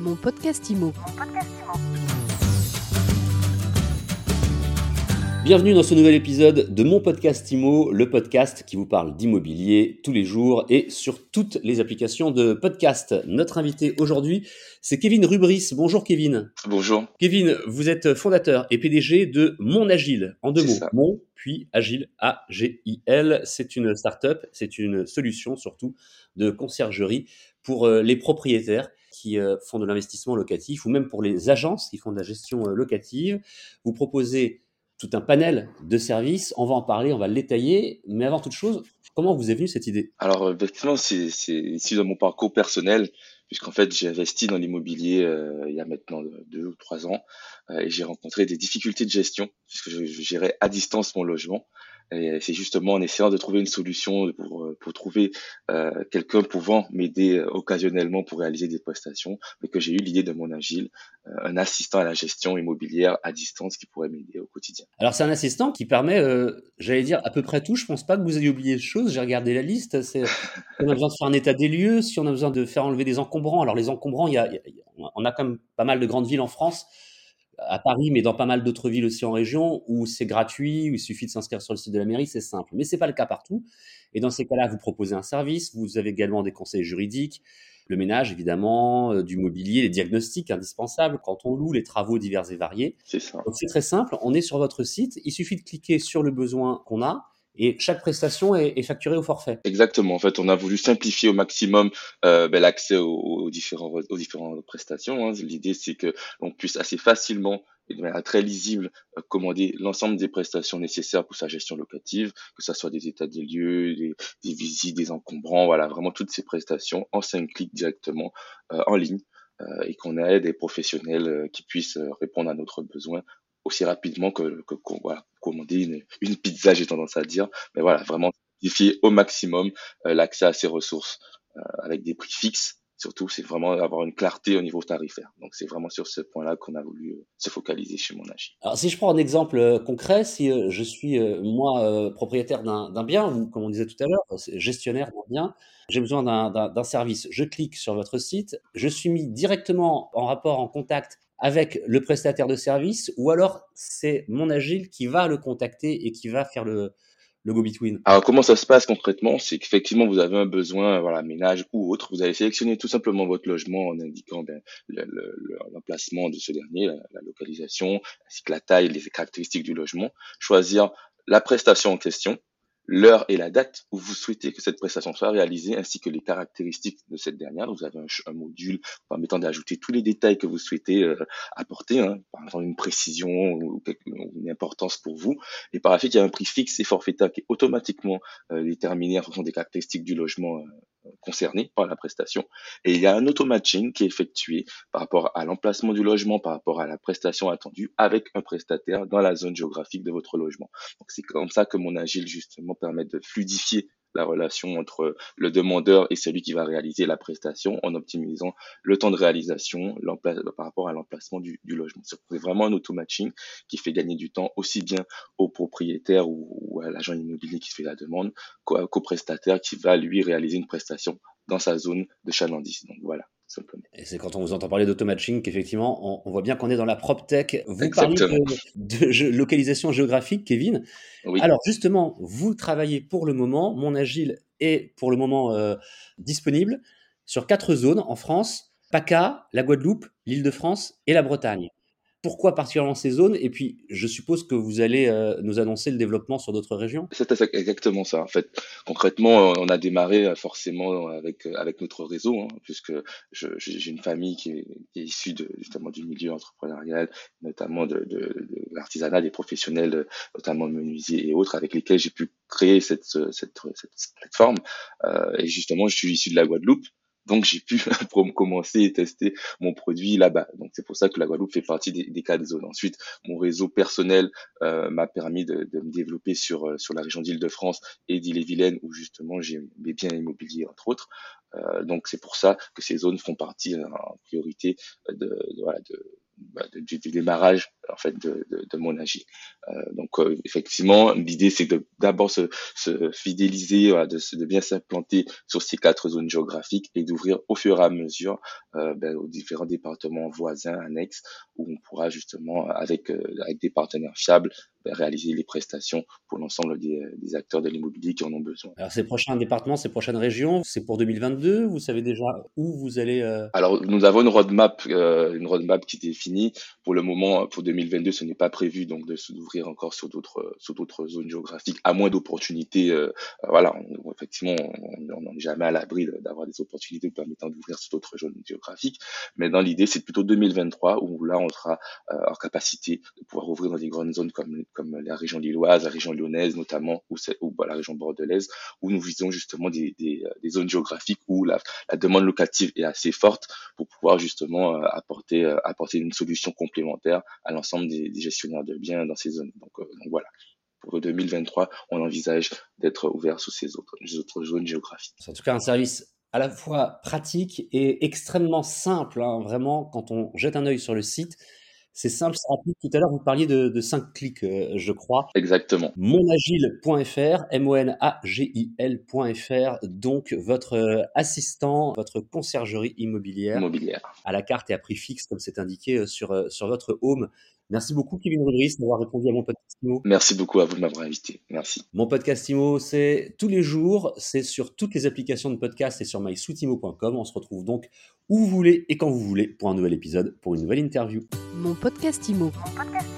Mon podcast IMO. Bienvenue dans ce nouvel épisode de mon podcast IMO, le podcast qui vous parle d'immobilier tous les jours et sur toutes les applications de podcast. Notre invité aujourd'hui, c'est Kevin Rubris. Bonjour Kevin. Bonjour. Kevin, vous êtes fondateur et PDG de Mon Agile, en deux mots. ça. Mon puis Agile, A-G-I-L. C'est une start-up, c'est une solution surtout de conciergerie pour euh, les propriétaires qui euh, font de l'investissement locatif ou même pour les agences qui font de la gestion euh, locative. Vous proposez tout un panel de services. On va en parler, on va le détailler. Mais avant toute chose, comment vous est venue cette idée? Alors, effectivement, c'est ici dans mon parcours personnel, puisqu'en fait, j'ai investi dans l'immobilier euh, il y a maintenant deux ou trois ans, euh, et j'ai rencontré des difficultés de gestion, puisque je, gérais à distance mon logement. Et c'est justement en essayant de trouver une solution pour, euh, trouver quelqu'un pouvant m'aider occasionnellement pour réaliser des prestations, que j'ai eu l'idée de mon agile, un assistant à la gestion immobilière à distance qui pourrait m'aider quotidien. Alors, c'est un assistant qui permet, euh, j'allais dire, à peu près tout. Je pense pas que vous ayez oublié de choses. J'ai regardé la liste. C'est, si on a besoin de faire un état des lieux, si on a besoin de faire enlever des encombrants. Alors, les encombrants, il y a, il y a- on a quand même pas mal de grandes villes en France, à Paris, mais dans pas mal d'autres villes aussi en région, où c'est gratuit, où il suffit de s'inscrire sur le site de la mairie, c'est simple. Mais c'est pas le cas partout. Et dans ces cas-là, vous proposez un service. Vous avez également des conseils juridiques, le ménage, évidemment, euh, du mobilier, les diagnostics indispensables quand on loue, les travaux divers et variés. C'est ça. Donc c'est très simple, on est sur votre site, il suffit de cliquer sur le besoin qu'on a et chaque prestation est, facturée au forfait. Exactement. En fait, on a voulu simplifier au maximum euh, ben, l'accès aux, aux différents aux différentes prestations. hein. L'idée, c'est que l'on puisse assez facilement et de manière très lisible euh, commander l'ensemble des prestations nécessaires pour sa gestion locative, que ce soit des états des lieux, des, des visites, des encombrants, voilà, vraiment toutes ces prestations en cinq clics directement euh, en ligne euh, et qu'on ait des professionnels euh, qui puissent répondre à notre besoin aussi rapidement que, que qu'on- voilà, commander une, pizza, j'ai tendance à dire. Mais voilà, vraiment simplifier au maximum euh, l'accès à ces ressources euh, avec des prix fixes. Surtout, c'est vraiment avoir une clarté au niveau tarifaire. Donc, c'est vraiment sur ce point-là qu'on a voulu euh, se focaliser chez mon agile. Alors si je prends un exemple euh, concret, si euh, je suis moi propriétaire d'un bien ou comme on disait tout à l'heure, gestionnaire d'un bien, j'ai besoin d'un service, je clique sur votre site, je suis mis directement en rapport, en contact avec le prestataire de service ou alors c'est mon agile qui va le contacter et qui va faire le, le. Alors, comment ça se passe concrètement? C'est qu'effectivement, vous avez un besoin, voilà, ménage ou autre. Vous allez sélectionner tout simplement votre logement en indiquant ben, le- le- le- l'emplacement de ce dernier, la localisation, ainsi que la taille, les caractéristiques du logement. Choisir la prestation en question, l'heure et la date où vous souhaitez que cette prestation soit réalisée, ainsi que les caractéristiques de cette dernière. Vous avez un, module permettant d'ajouter tous les détails que vous souhaitez euh, apporter, hein, par exemple une précision ou, une importance pour vous. Et par la suite, il y a un prix fixe et forfaitaire qui est automatiquement euh, déterminé en fonction des caractéristiques du logement euh, concerné par la prestation. Et il y a un auto-matching qui est effectué par rapport à l'emplacement du logement, par rapport à la prestation attendue avec un prestataire dans la zone géographique de votre logement. C'est comme ça que mon agile justement permet de fluidifier la relation entre le demandeur et celui qui va réaliser la prestation en optimisant le temps de réalisation par rapport à l'emplacement du, logement. C'est vraiment un auto-matching qui fait gagner du temps aussi bien au propriétaire ou, à l'agent immobilier qui fait la demande qu'au qu'au prestataire qui va lui réaliser une prestation dans sa zone de chalandise. Donc voilà, Et c'est quand on vous entend parler d'automatching qu'effectivement, on, on voit bien qu'on est dans la prop tech. Vous parlez de, localisation géographique, Kevin. Oui. Alors justement, vous travaillez pour le moment, mon agile est pour le moment euh, disponible sur quatre zones en France, PACA, la Guadeloupe, l'Île-de-France et la Bretagne. Pourquoi particulièrement ces zones Et puis, je suppose que vous allez euh, nous annoncer le développement sur d'autres régions. C'est exactement ça. En fait, concrètement, on a démarré euh, forcément avec euh, avec notre réseau, hein, puisque j'ai une famille qui est, issue justement du milieu entrepreneurial, notamment de, l'artisanat, des professionnels, euh, notamment menuisiers et autres, avec lesquels j'ai pu créer cette cette, plateforme. Euh, et justement, je suis issu de la Guadeloupe. Donc j'ai pu commencer et tester mon produit là-bas. Donc c'est pour ça que la Guadeloupe fait partie des, des quatre zones. Ensuite, mon réseau personnel euh, m'a permis de, de me développer sur euh, sur la région d'Île-de-France et d'Ille-et-Vilaine où justement j'ai mes biens immobiliers entre autres. Euh, donc c'est pour ça que ces zones font partie en priorité de, de, voilà, de, bah, de- du, du démarrage en fait de, de, de mon agile. donc effectivement, l'idée c'est de d'abord se, se, fidéliser, de, de bien s'implanter sur ces quatre zones géographiques et d'ouvrir au fur et à mesure ben, aux différents départements voisins annexes où on pourra justement avec avec des partenaires fiables ben, réaliser les prestations pour l'ensemble des, des, acteurs de l'immobilier qui en ont besoin. Alors ces prochains départements, ces prochaines régions, c'est pour 2022 Vous savez déjà où vous allez euh... Alors nous avons une roadmap, euh, une roadmap qui est définie. Pour le moment, pour 2022, ce n'est pas prévu donc de s'ouvrir encore sur d'autres sur d'autres zones géographiques, à moins d'opportunités. Euh, voilà, on, effectivement, on n'est jamais à l'abri d'avoir des opportunités permettant d'ouvrir sur d'autres zones géographiques. Mais dans l'idée, c'est plutôt 2023 où là, on sera euh, en capacité de pouvoir ouvrir dans des grandes zones comme comme la région lilloise, la région lyonnaise notamment, ou, bah, la région bordelaise, où nous visons justement des, euh, zones géographiques où la, demande locative est assez forte pour pouvoir justement euh, apporter, euh, apporter une solution complémentaire à l'ensemble des, des, gestionnaires de biens dans ces zones. Donc, donc voilà pour 2023, on envisage d'être ouvert sur ces autres, les autres zones géographiques. C'est en tout cas un service à la fois pratique et extrêmement simple. Hein, vraiment, quand on jette un œil sur le site, c'est simple, c'est rapide. Tout à l'heure, vous parliez de, de 5 clics, euh, je crois. Exactement. Monagile.fr, M-O-N-A-G-I-L.fr, donc votre euh, assistant, votre conciergerie immobilière, immobilière, à la carte et à prix fixe, comme c'est indiqué euh, sur, sur votre home. Merci beaucoup, Kevin Rodriguez, d'avoir répondu à mon podcast IMO. Merci beaucoup à vous de m'avoir invité. Merci. Mon podcast IMO, c'est tous les jours, c'est sur toutes les applications de podcast et sur mysweetimo.com. On se retrouve donc où vous voulez et quand vous voulez pour un nouvel épisode, pour une nouvelle interview. Mon podcast IMO. Mon podcast